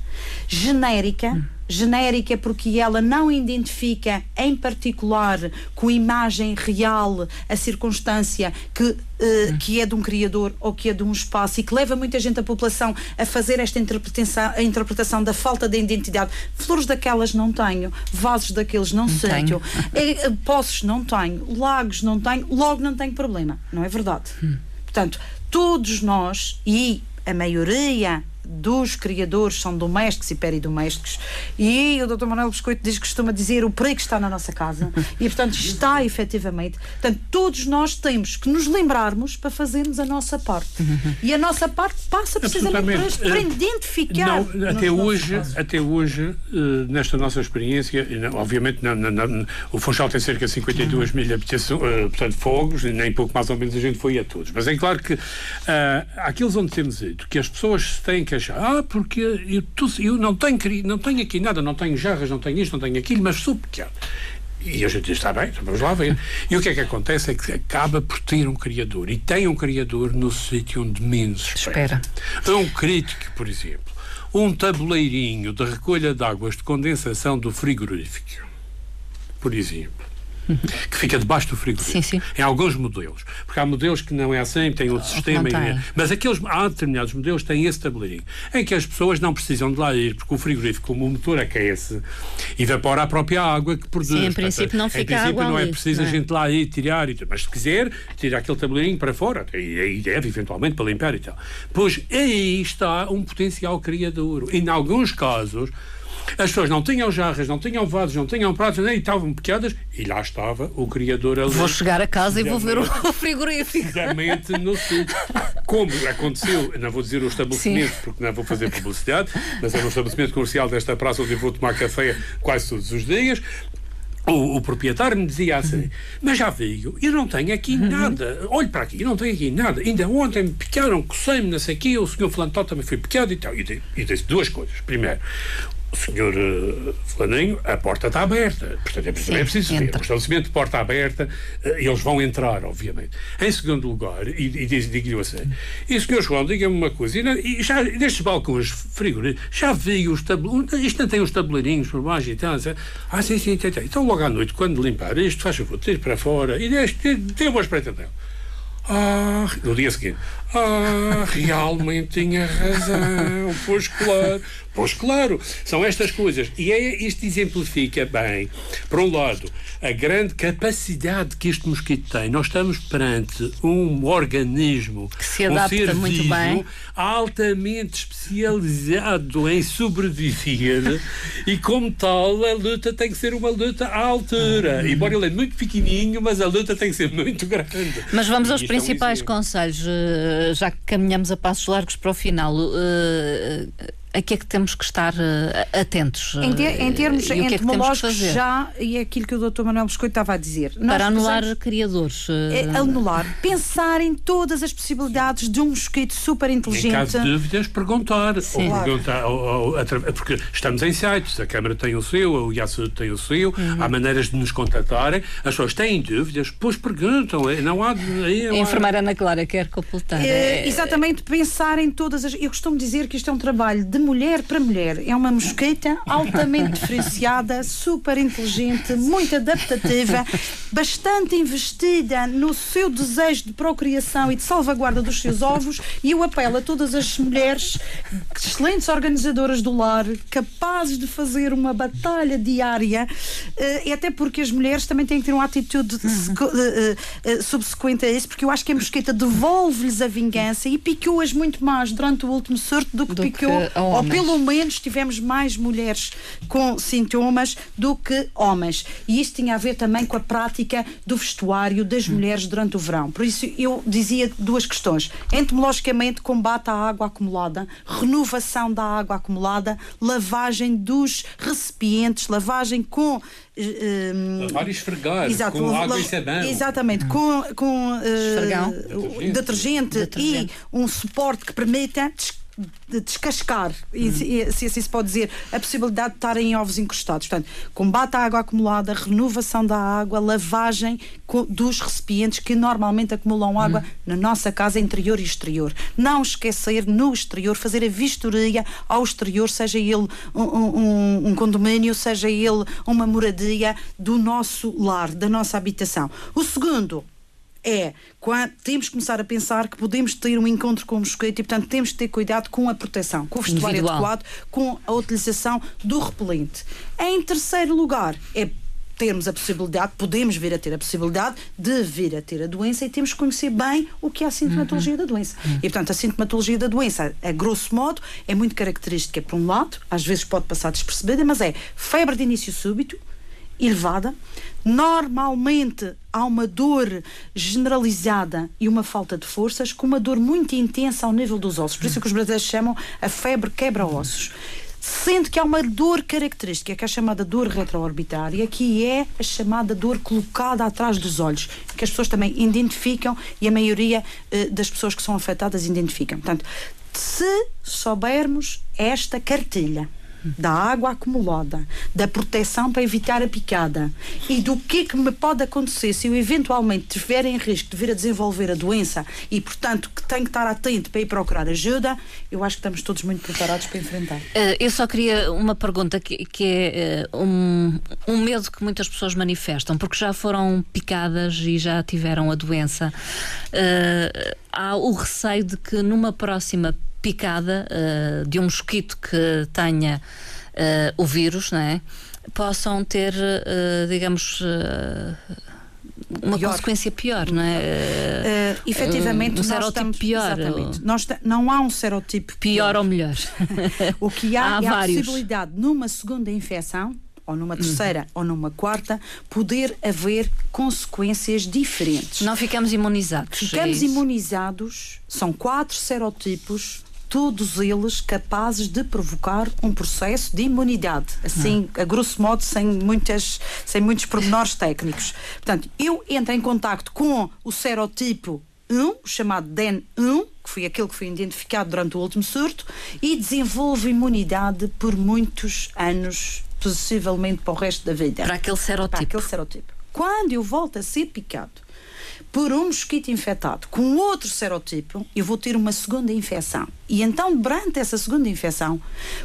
S3: genérica. Hum genérica porque ela não identifica em particular com imagem real a circunstância que, uh, que é de um criador ou que é de um espaço e que leva muita gente, a população, a fazer esta interpretação, a interpretação da falta de identidade. Flores daquelas não tenho, vasos daqueles não, não é, poços não tenho, lagos não tenho, logo não tenho problema. Não é verdade? Hum. Portanto, todos nós e a maioria dos criadores são domésticos e peridomésticos. E o Dr. Manuel Biscoito diz que costuma dizer o perigo está na nossa casa. E, portanto, está efetivamente. Portanto, todos nós temos que nos lembrarmos para fazermos a nossa parte. E a nossa parte passa precisamente por para identificar.
S4: Não, até, hoje, até hoje, eh, nesta nossa experiência, obviamente, não, não, o Funchal tem cerca de 52 mil eh, portanto, fogos, nem pouco mais ou menos a gente foi a todos. Mas é claro que uh, aqueles onde temos dito que as pessoas têm que achar, ah, porque eu, eu não, tenho, não tenho aqui nada, não tenho jarras, não tenho isto, não tenho aquilo, mas sou pequeno. E a gente diz, está bem, então vamos lá ver. E o que é que acontece é que acaba por ter um criador. E tem um criador no sítio onde menos espera. espera. Um crítico, por exemplo. Um tabuleirinho de recolha de águas de condensação do frigorífico, por exemplo que fica debaixo do frigorífico. Sim, sim. Em alguns modelos. Porque há modelos que não é assim, têm outro sistema. E, mas aqueles, há determinados modelos que têm esse tabuleirinho, em que as pessoas não precisam de lá ir, porque o frigorífico, como o motor aquece, evapora a própria água que produz.
S2: Sim, em princípio não fica
S4: Em princípio
S2: não
S4: é preciso a é? gente lá ir tirar, e, mas se quiser, tira aquele tabuleirinho para fora, e aí deve eventualmente para limpar e tal. Pois aí está um potencial criador. E em alguns casos, as pessoas não tinham jarras, não tinham vasos, não tinham pratos, nem estavam pequenas, e lá estava o criador ali.
S2: Vou chegar a casa e vou ver o frigorífico.
S4: Precisamente no sítio. Como aconteceu, não vou dizer o estabelecimento, Sim. porque não vou fazer publicidade, mas é um estabelecimento comercial desta praça onde eu vou tomar café quase todos os dias. O, o, proprietário me dizia assim: Mas já veio, eu não tenho aqui uhum. nada. Olhe para aqui, eu não tenho aqui nada. Ainda ontem me picaram, cocei-me, não sei o quê. O senhor Fulano também foi picado e tal. E, e disse duas coisas. Primeiro, senhor uh, Flaninho, a porta está aberta. Portanto, é preciso, Sim, é preciso ver. O estabelecimento de porta aberta, uh, eles vão entrar, obviamente. Em segundo lugar, e, e digo-lhe assim, e senhor João, diga-me uma coisa, e, e já nestes balcões frigoríficos, já vi os tabuleirinhos, isto não tem os tabuleirinhos por baixo e tal, ah, sim, sim, tem, tem. Então, logo à noite, quando limpar isto, faz favor, tire para fora e dê uma espreitadela. Ah, no dia seguinte, ah, realmente tinha razão, pois claro. Pois claro, são estas coisas. E é, isto exemplifica bem, por um lado, a grande capacidade que este mosquito tem. Nós estamos perante um organismo,
S2: que se adapta
S4: um ser
S2: muito vivo, bem.
S4: altamente especializado em sobreviver e, como tal, a luta tem que ser uma luta à altura. Hum. Embora ele é muito pequenininho, mas a luta tem que ser muito grande.
S2: Mas vamos aos principais é um conselhos, eh, já que caminhamos a passos largos para o final. Uh, a que é que temos que estar uh, atentos?
S3: Em, ter, em termos e entomológicos, é já, e é aquilo que o Dr. Manuel Biscoito estava a dizer.
S2: Para anular criadores. Uh...
S3: É, anular. Pensar em todas as possibilidades de um mosquito super inteligente. Em
S4: caso de dúvidas, perguntar. Sim. Ou perguntar ou, ou, porque estamos em sites, a Câmara tem o seu, o IASU tem o seu, uhum. há maneiras de nos contatarem. As pessoas têm dúvidas, pois perguntam. É, não há. Aí,
S2: a enfermeira Ana Clara quer completar.
S3: É, exatamente, pensar em todas as. Eu costumo dizer que isto é um trabalho de mulher para mulher. É uma mosqueta altamente diferenciada, super inteligente, muito adaptativa, bastante investida no seu desejo de procriação e de salvaguarda dos seus ovos. E eu apelo a todas as mulheres, excelentes organizadoras do lar, capazes de fazer uma batalha diária, uh, e até porque as mulheres também têm que ter uma atitude uhum. uh, uh, subsequente a isso, porque eu acho que a mosqueta devolve-lhes a vingança e picou-as muito mais durante o último surto do que do picou que ou pelo menos tivemos mais mulheres com sintomas do que homens. E isso tinha a ver também com a prática do vestuário das mulheres durante o verão. Por isso eu dizia duas questões. Entomologicamente, combate à água acumulada, renovação da água acumulada, lavagem dos recipientes, lavagem com
S4: Uh, Lavar e esfregar exato, com água e sabão.
S3: Exatamente, com, com uh, detergente. Detergente, detergente, e um suporte que permita de descascar, uhum. se, se assim se pode dizer, a possibilidade de estarem em ovos encostados. Portanto, combate à água acumulada, renovação da água, lavagem dos recipientes que normalmente acumulam água uhum. na nossa casa interior e exterior. Não esquecer no exterior, fazer a vistoria ao exterior, seja ele um, um, um condomínio, seja ele uma moradia do nosso lar, da nossa habitação. O segundo, é quando temos que começar a pensar que podemos ter um encontro com o mosquito e, portanto, temos que ter cuidado com a proteção, com o vestuário Individual. adequado, com a utilização do repelente. Em terceiro lugar, é termos a possibilidade, podemos vir a ter a possibilidade de vir a ter a doença e temos que conhecer bem o que é a sintomatologia uhum. da doença. Uhum. E, portanto, a sintomatologia da doença, a grosso modo, é muito característica, por um lado, às vezes pode passar despercebida, mas é febre de início súbito, elevada. Normalmente há uma dor generalizada e uma falta de forças, com uma dor muito intensa ao nível dos ossos. Por isso é que os brasileiros chamam a febre quebra-ossos. Sendo que há uma dor característica, que é a chamada dor retroorbitária, que é a chamada dor colocada atrás dos olhos, que as pessoas também identificam e a maioria eh, das pessoas que são afetadas identificam. Portanto, se soubermos esta cartilha, da água acumulada, da proteção para evitar a picada e do que é que me pode acontecer se eu eventualmente estiver em risco de vir a desenvolver a doença e, portanto, que tenho que estar atento para ir procurar ajuda, eu acho que estamos todos muito preparados para enfrentar.
S2: Uh, eu só queria uma pergunta que, que é uh, um, um medo que muitas pessoas manifestam, porque já foram picadas e já tiveram a doença. Uh, há o receio de que numa próxima picada uh, de um mosquito que tenha uh, o vírus, não é? possam ter, uh, digamos, uma pior. consequência pior, não é?
S3: Uh, efetivamente, um, serotipo estamos, pior. Exatamente. Nós não há um serotipo
S2: pior, pior ou melhor.
S3: o que há, há é vários. a possibilidade, numa segunda infecção, ou numa terceira hum. ou numa quarta, poder haver consequências diferentes.
S2: Não ficamos imunizados.
S3: Ficamos é imunizados, são quatro serotipos todos eles capazes de provocar um processo de imunidade, assim, a grosso modo, sem, muitas, sem muitos pormenores técnicos. Portanto, eu entro em contacto com o serotipo 1, o chamado DEN1, que foi aquele que foi identificado durante o último surto, e desenvolvo imunidade por muitos anos, possivelmente para o resto da vida.
S2: Para aquele serotipo. Para
S3: aquele serotipo. Quando eu volto a ser picado por um mosquito infectado com outro serotipo, eu vou ter uma segunda infecção. E então, durante essa segunda infecção,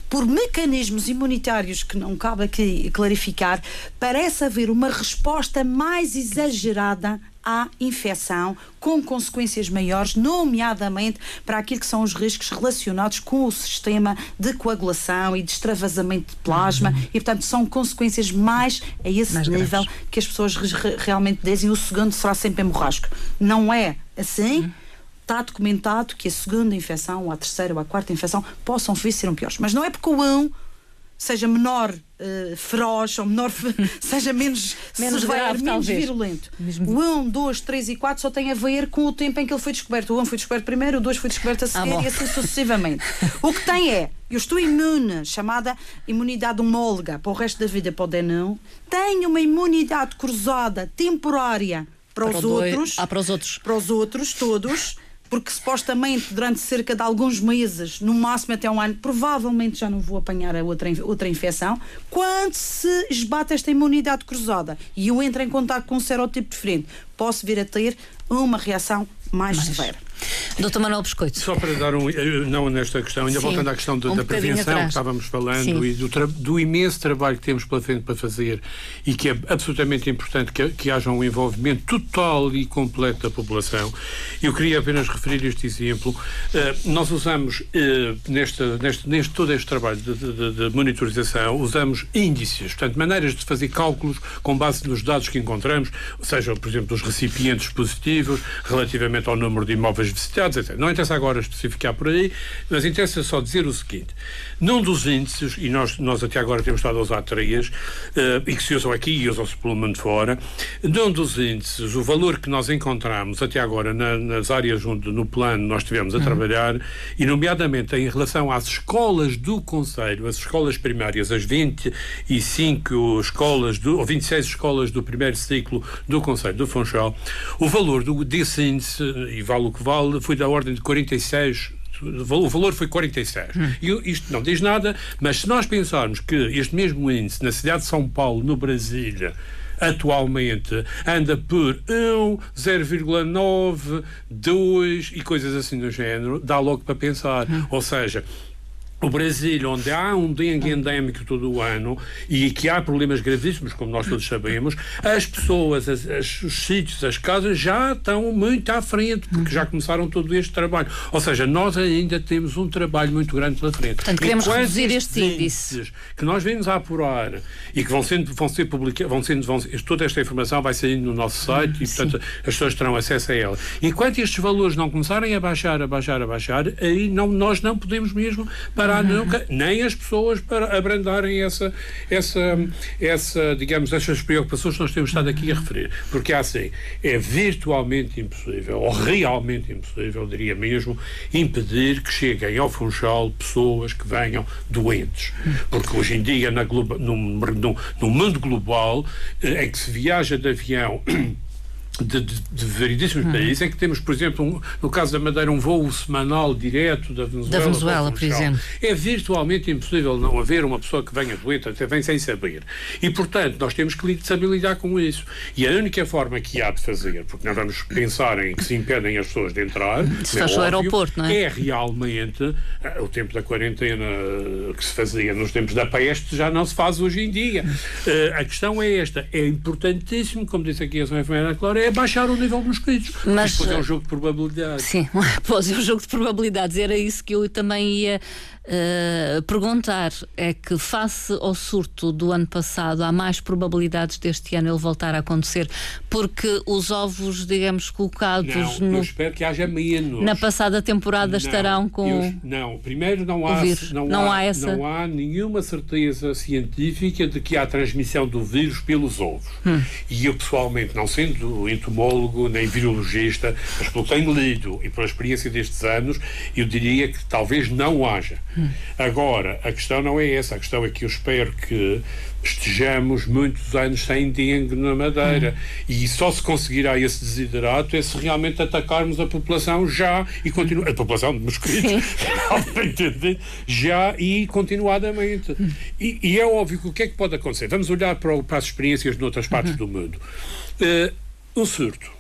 S3: por mecanismos imunitários que não cabe aqui clarificar, parece haver uma resposta mais exagerada à infecção com consequências maiores, nomeadamente para aquilo que são os riscos relacionados com o sistema de coagulação e de extravasamento de plasma uhum. e, portanto, são consequências mais a esse mais nível graves. que as pessoas realmente dizem o segundo será sempre hemorrágico. Não é assim. Uhum está documentado que a segunda infecção, ou a terceira ou a quarta infecção possam vir ser um piores. Mas não é porque o 1 seja menor uh, feroz, ou menor, seja menos,
S2: menos
S3: severo,
S2: grave,
S3: menos
S2: talvez.
S3: virulento.
S2: Mesmo...
S3: O 1, 2, 3 e 4 só tem a ver com o tempo em que ele foi descoberto. O 1 foi descoberto primeiro, o 2 foi descoberto a seguir
S2: ah,
S3: e assim sucessivamente. o que tem é, eu estou imune, chamada imunidade homóloga para o resto da vida, pode não. Tenho uma imunidade cruzada temporária para, para os outros.
S2: Ah, para os outros.
S3: Para os outros, todos porque supostamente durante cerca de alguns meses, no máximo até um ano, provavelmente já não vou apanhar a outra, outra infecção, quando se esbate esta imunidade cruzada e eu entro em contato com um serotipo diferente, posso vir a ter uma reação mais, mais. severa.
S2: Doutor Manuel Biscoito.
S4: Só para dar um. Não nesta questão, ainda Sim, voltando à questão um da prevenção atrás. que estávamos falando Sim. e do, do, imenso trabalho que temos pela frente para fazer e que é absolutamente importante que, que haja um envolvimento total e completo da população. Eu queria apenas referir este exemplo. Uh, nós usamos, uh, neste, neste, neste, todo este trabalho de, de, de, monitorização, usamos índices, portanto, maneiras de fazer cálculos com base nos dados que encontramos, seja, por exemplo, dos recipientes positivos, relativamente ao número de imóveis visitados, etc. Não interessa agora especificar por aí, mas interessa só dizer o seguinte: num dos índices, e nós, nós até agora temos estado a usar três, uh, e que se usam aqui e usam-se pelo mundo fora, num dos índices, o valor que nós encontramos até agora na, nas áreas onde no plano nós estivemos a uhum. trabalhar, e nomeadamente em relação às escolas do Conselho, as escolas primárias, as 25 escolas, do, ou 26 escolas do primeiro ciclo do Conselho do Funchal, o valor do, desse índice, e vale o que vale, foi da ordem de 46 o valor foi 46. Hum. Isto não diz nada, mas se nós pensarmos que este mesmo índice na cidade de São Paulo, no Brasília, atualmente anda por 1, 0,9, 2 e coisas assim do género, dá logo para pensar. Hum. Ou seja, o Brasil, onde há um dengue endémico todo o ano e que há problemas gravíssimos, como nós todos sabemos, as pessoas, as, as, os sítios, as casas já estão muito à frente, porque já começaram todo este trabalho. Ou seja, nós ainda temos um trabalho muito grande pela frente.
S2: Portanto, queremos reduzir estes índices.
S4: Que nós vemos a apurar e que vão, sendo, vão ser publicados, vão sendo, vão, toda esta informação vai saindo no nosso site e, portanto, as pessoas terão acesso a ela. Enquanto estes valores não começarem a baixar, a baixar, a baixar, aí não, nós não podemos mesmo nunca, nem as pessoas para abrandarem essa, essa, essa, digamos, essas preocupações que nós temos estado aqui a referir. Porque assim, é virtualmente impossível, ou realmente impossível, diria mesmo, impedir que cheguem ao Funchal pessoas que venham doentes. Porque hoje em dia, na, no, no, no mundo global, em que se viaja de avião de, de, de variedíssimos hum. países, em que temos, por exemplo, um, no caso da Madeira, um voo semanal direto da Venezuela.
S2: Da Venezuela, por exemplo.
S4: É virtualmente impossível não haver uma pessoa que venha doente, até vem sem saber. E, portanto, nós temos que saber lidar com isso. E a única forma que há de fazer, porque não vamos pensar em que se impedem as pessoas de entrar,
S2: se é o aeroporto, não é?
S4: É realmente eh, o tempo da quarentena que se fazia nos tempos da peste já não se faz hoje em dia. Uh, a questão é esta. É importantíssimo, como disse aqui a Sra. Enfermeira Clara, é baixar o nível dos mosquitos. Mas depois é um jogo de probabilidades.
S2: Sim, pois é um jogo de probabilidades. Era isso que eu também ia uh, perguntar. É que, face ao surto do ano passado, há mais probabilidades deste ano ele voltar a acontecer, porque os ovos, digamos, colocados
S4: não, no. Eu espero que haja menos.
S2: Na passada temporada não, estarão com.
S4: Eu, não, primeiro não há,
S2: não, não, há, há essa...
S4: não há nenhuma certeza científica de que há transmissão do vírus pelos ovos. Hum. E eu, pessoalmente, não sendo entomólogo nem virologista, mas pelo que tenho lido e pela experiência destes anos, eu diria que talvez não haja. Hum. Agora, a questão não é essa, a questão é que eu espero que estejamos muitos anos sem dengue na Madeira. Hum. E só se conseguirá esse desiderato é se realmente atacarmos a população já e continuar. A população de mosquitos, já e continuadamente. Hum. E, e, é óbvio que o que é que pode acontecer? Vamos olhar para, para as experiências de outras partes uhum. do mundo. Uh, um surto.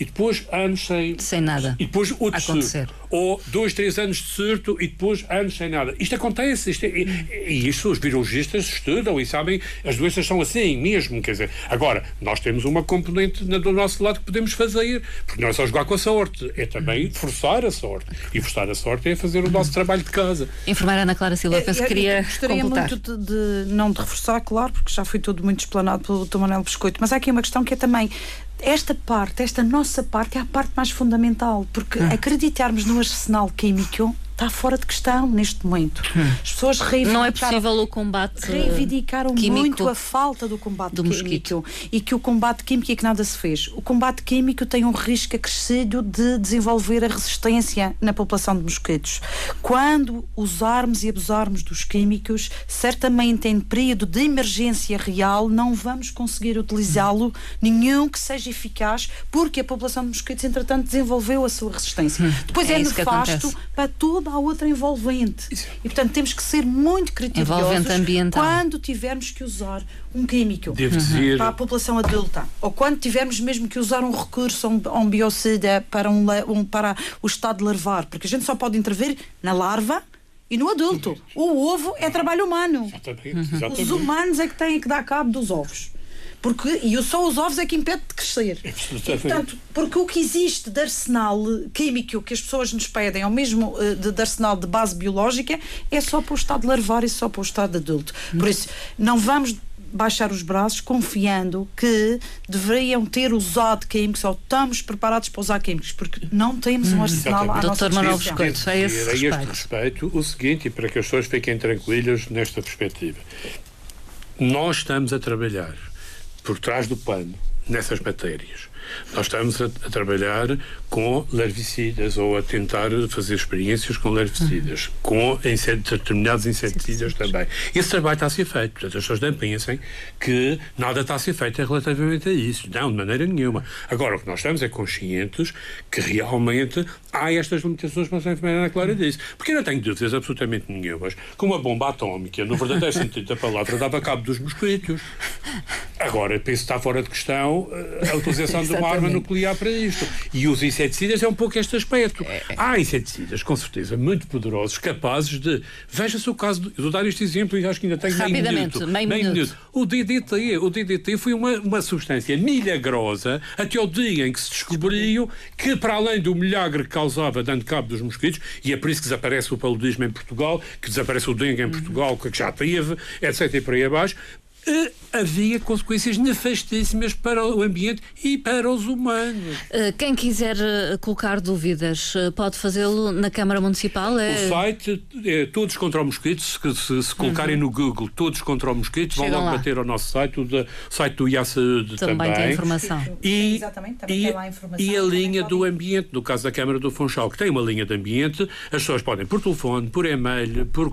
S4: E depois anos sem.
S2: Sem nada.
S4: E depois outro
S2: acontecer. surto.
S4: Ou dois, três anos de surto e depois anos sem nada. Isto acontece. Isto é, e, isso os virologistas estudam e sabem, as doenças são assim mesmo. Quer dizer, agora, nós temos uma componente do nosso lado que podemos fazer, porque não é só jogar com a sorte, é também forçar a sorte. E forçar a sorte é fazer o nosso trabalho de casa.
S2: Enfermeira Ana Clara Silva, penso que queria.
S3: Gostaria
S2: completar.
S3: muito de, de, não de reforçar, claro, porque já foi tudo muito explanado pelo Dr. Manuel Biscoito, mas há aqui uma questão que é também esta parte, esta nossa parte, é a parte mais fundamental, porque hum. acreditarmos no arsenal químico está fora de questão neste momento. As pessoas reivindicaram,
S2: Não é possível o combate
S3: reivindicaram
S2: químico
S3: muito a falta do combate
S2: do
S3: químico
S2: mosquito.
S3: e que o combate químico é que nada se fez. O combate químico tem um risco acrescido de desenvolver a resistência na população de mosquitos. Quando usarmos e abusarmos dos químicos, certamente em período de emergência real não vamos conseguir utilizá-lo nenhum que seja eficaz, porque a população de mosquitos, entretanto, desenvolveu a sua resistência. Depois
S2: é
S3: é, nefasto para toda a outra envolvente. E, portanto, temos que ser muito criteriosos
S2: Envolvente ambiental.
S3: quando tivermos que usar um químico para a população adulta, ou quando tivermos mesmo que usar um recurso, um, um biocida para, um, um- para o estado larvar, porque a gente só pode intervir na larva e no adulto. O ovo é trabalho humano.
S4: exatamente,
S3: Os
S4: exatamente.
S3: humanos é que têm que dar cabo dos ovos. Porque, e só os ovos é que impede de crescer. E,
S4: Absolutamente.
S3: portanto, porque o que existe de arsenal químico que as pessoas nos pedem, ou mesmo eh, de, de arsenal de base biológica, é só para o estado larvar e só para o estado adulto. Por isso, não vamos baixar os braços confiando que deveriam ter usado químicos ou estamos preparados para usar químicos, porque não temos um arsenal à
S4: Exatamente.
S3: nossa
S2: Doutor Manuel. Biscoito, a esse
S4: dizer a este
S2: respeito.
S4: respeito o seguinte, e para que as pessoas fiquem tranquilas nesta perspectiva. Nós estamos a trabalhar por trás do pano nessas matérias. Nós estamos a, a trabalhar com larvicidas ou a tentar fazer experiências com larvicidas, com inset- determinados inseticidas também. Esse trabalho está a ser feito. Portanto, as pessoas não pensem que nada está a ser feito relativamente a isso. Não, de maneira nenhuma. Agora, o que nós estamos é conscientes que realmente há estas limitações, como a senhora Ana Clara disse. Porque eu não tenho dúvidas absolutamente nenhumas que uma bomba atómica, no verdadeiro sentido da palavra, dava cabo dos mosquitos. Agora, penso que está fora de questão eh, a utilização de uma arma nuclear para isto. E os inseticidas é um pouco este aspecto. Há inseticidas, com certeza, muito poderosos, capazes de. Veja-se o caso. Do, eu vou dar este exemplo e acho que ainda tenho meio
S2: Rapidamente,
S4: minuto.
S2: meio minuto.
S4: O DDT, o DDT foi uma, uma substância milagrosa até o dia em que se descobriu que, para além do milagre que causava dando cabo dos mosquitos, e é por isso que desaparece o paludismo em Portugal, que desaparece o dengue em Portugal, que já teve, etc. e por aí abaixo, havia consequências nefastíssimas para o ambiente e para os humanos.
S2: Uh, Quem quiser uh, colocar dúvidas pode fazê-lo na Câmara Municipal. É...
S4: O site é Todos contra o Mosquito. Se, se, se colocarem no Google Todos contra o Mosquito, vão
S2: Uhum.
S4: Logo
S2: lá.
S4: bater ao nosso site, o da- site do IA Saúde
S2: Também tem informação.
S4: E,
S3: Exatamente, também
S4: e,
S3: tem lá a informação,
S4: e a
S3: também
S4: linha do ambiente, no caso da Câmara do Funchal, que tem uma linha de ambiente, as pessoas podem, por telefone, por e-mail, por,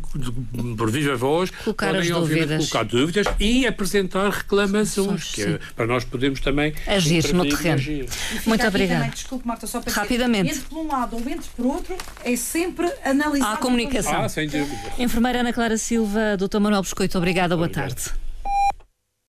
S4: por viva voz,
S2: Colocar
S4: podem,
S2: dúvidas.
S4: colocar dúvidas e apresentar reclamações, que é para nós podermos também
S2: Agir no
S4: e
S2: terreno.
S4: agir.
S2: Muito obrigada.
S3: Desculpe, Marta, só para dizer,
S2: Rapidamente.
S3: Entre por um lado ou entre por outro, é sempre analisar.
S2: Há comunicação.
S4: Ah, sem dúvida.
S2: Enfermeira Ana Clara Silva, Dr. Manuel Biscoito, obrigada, boa tarde.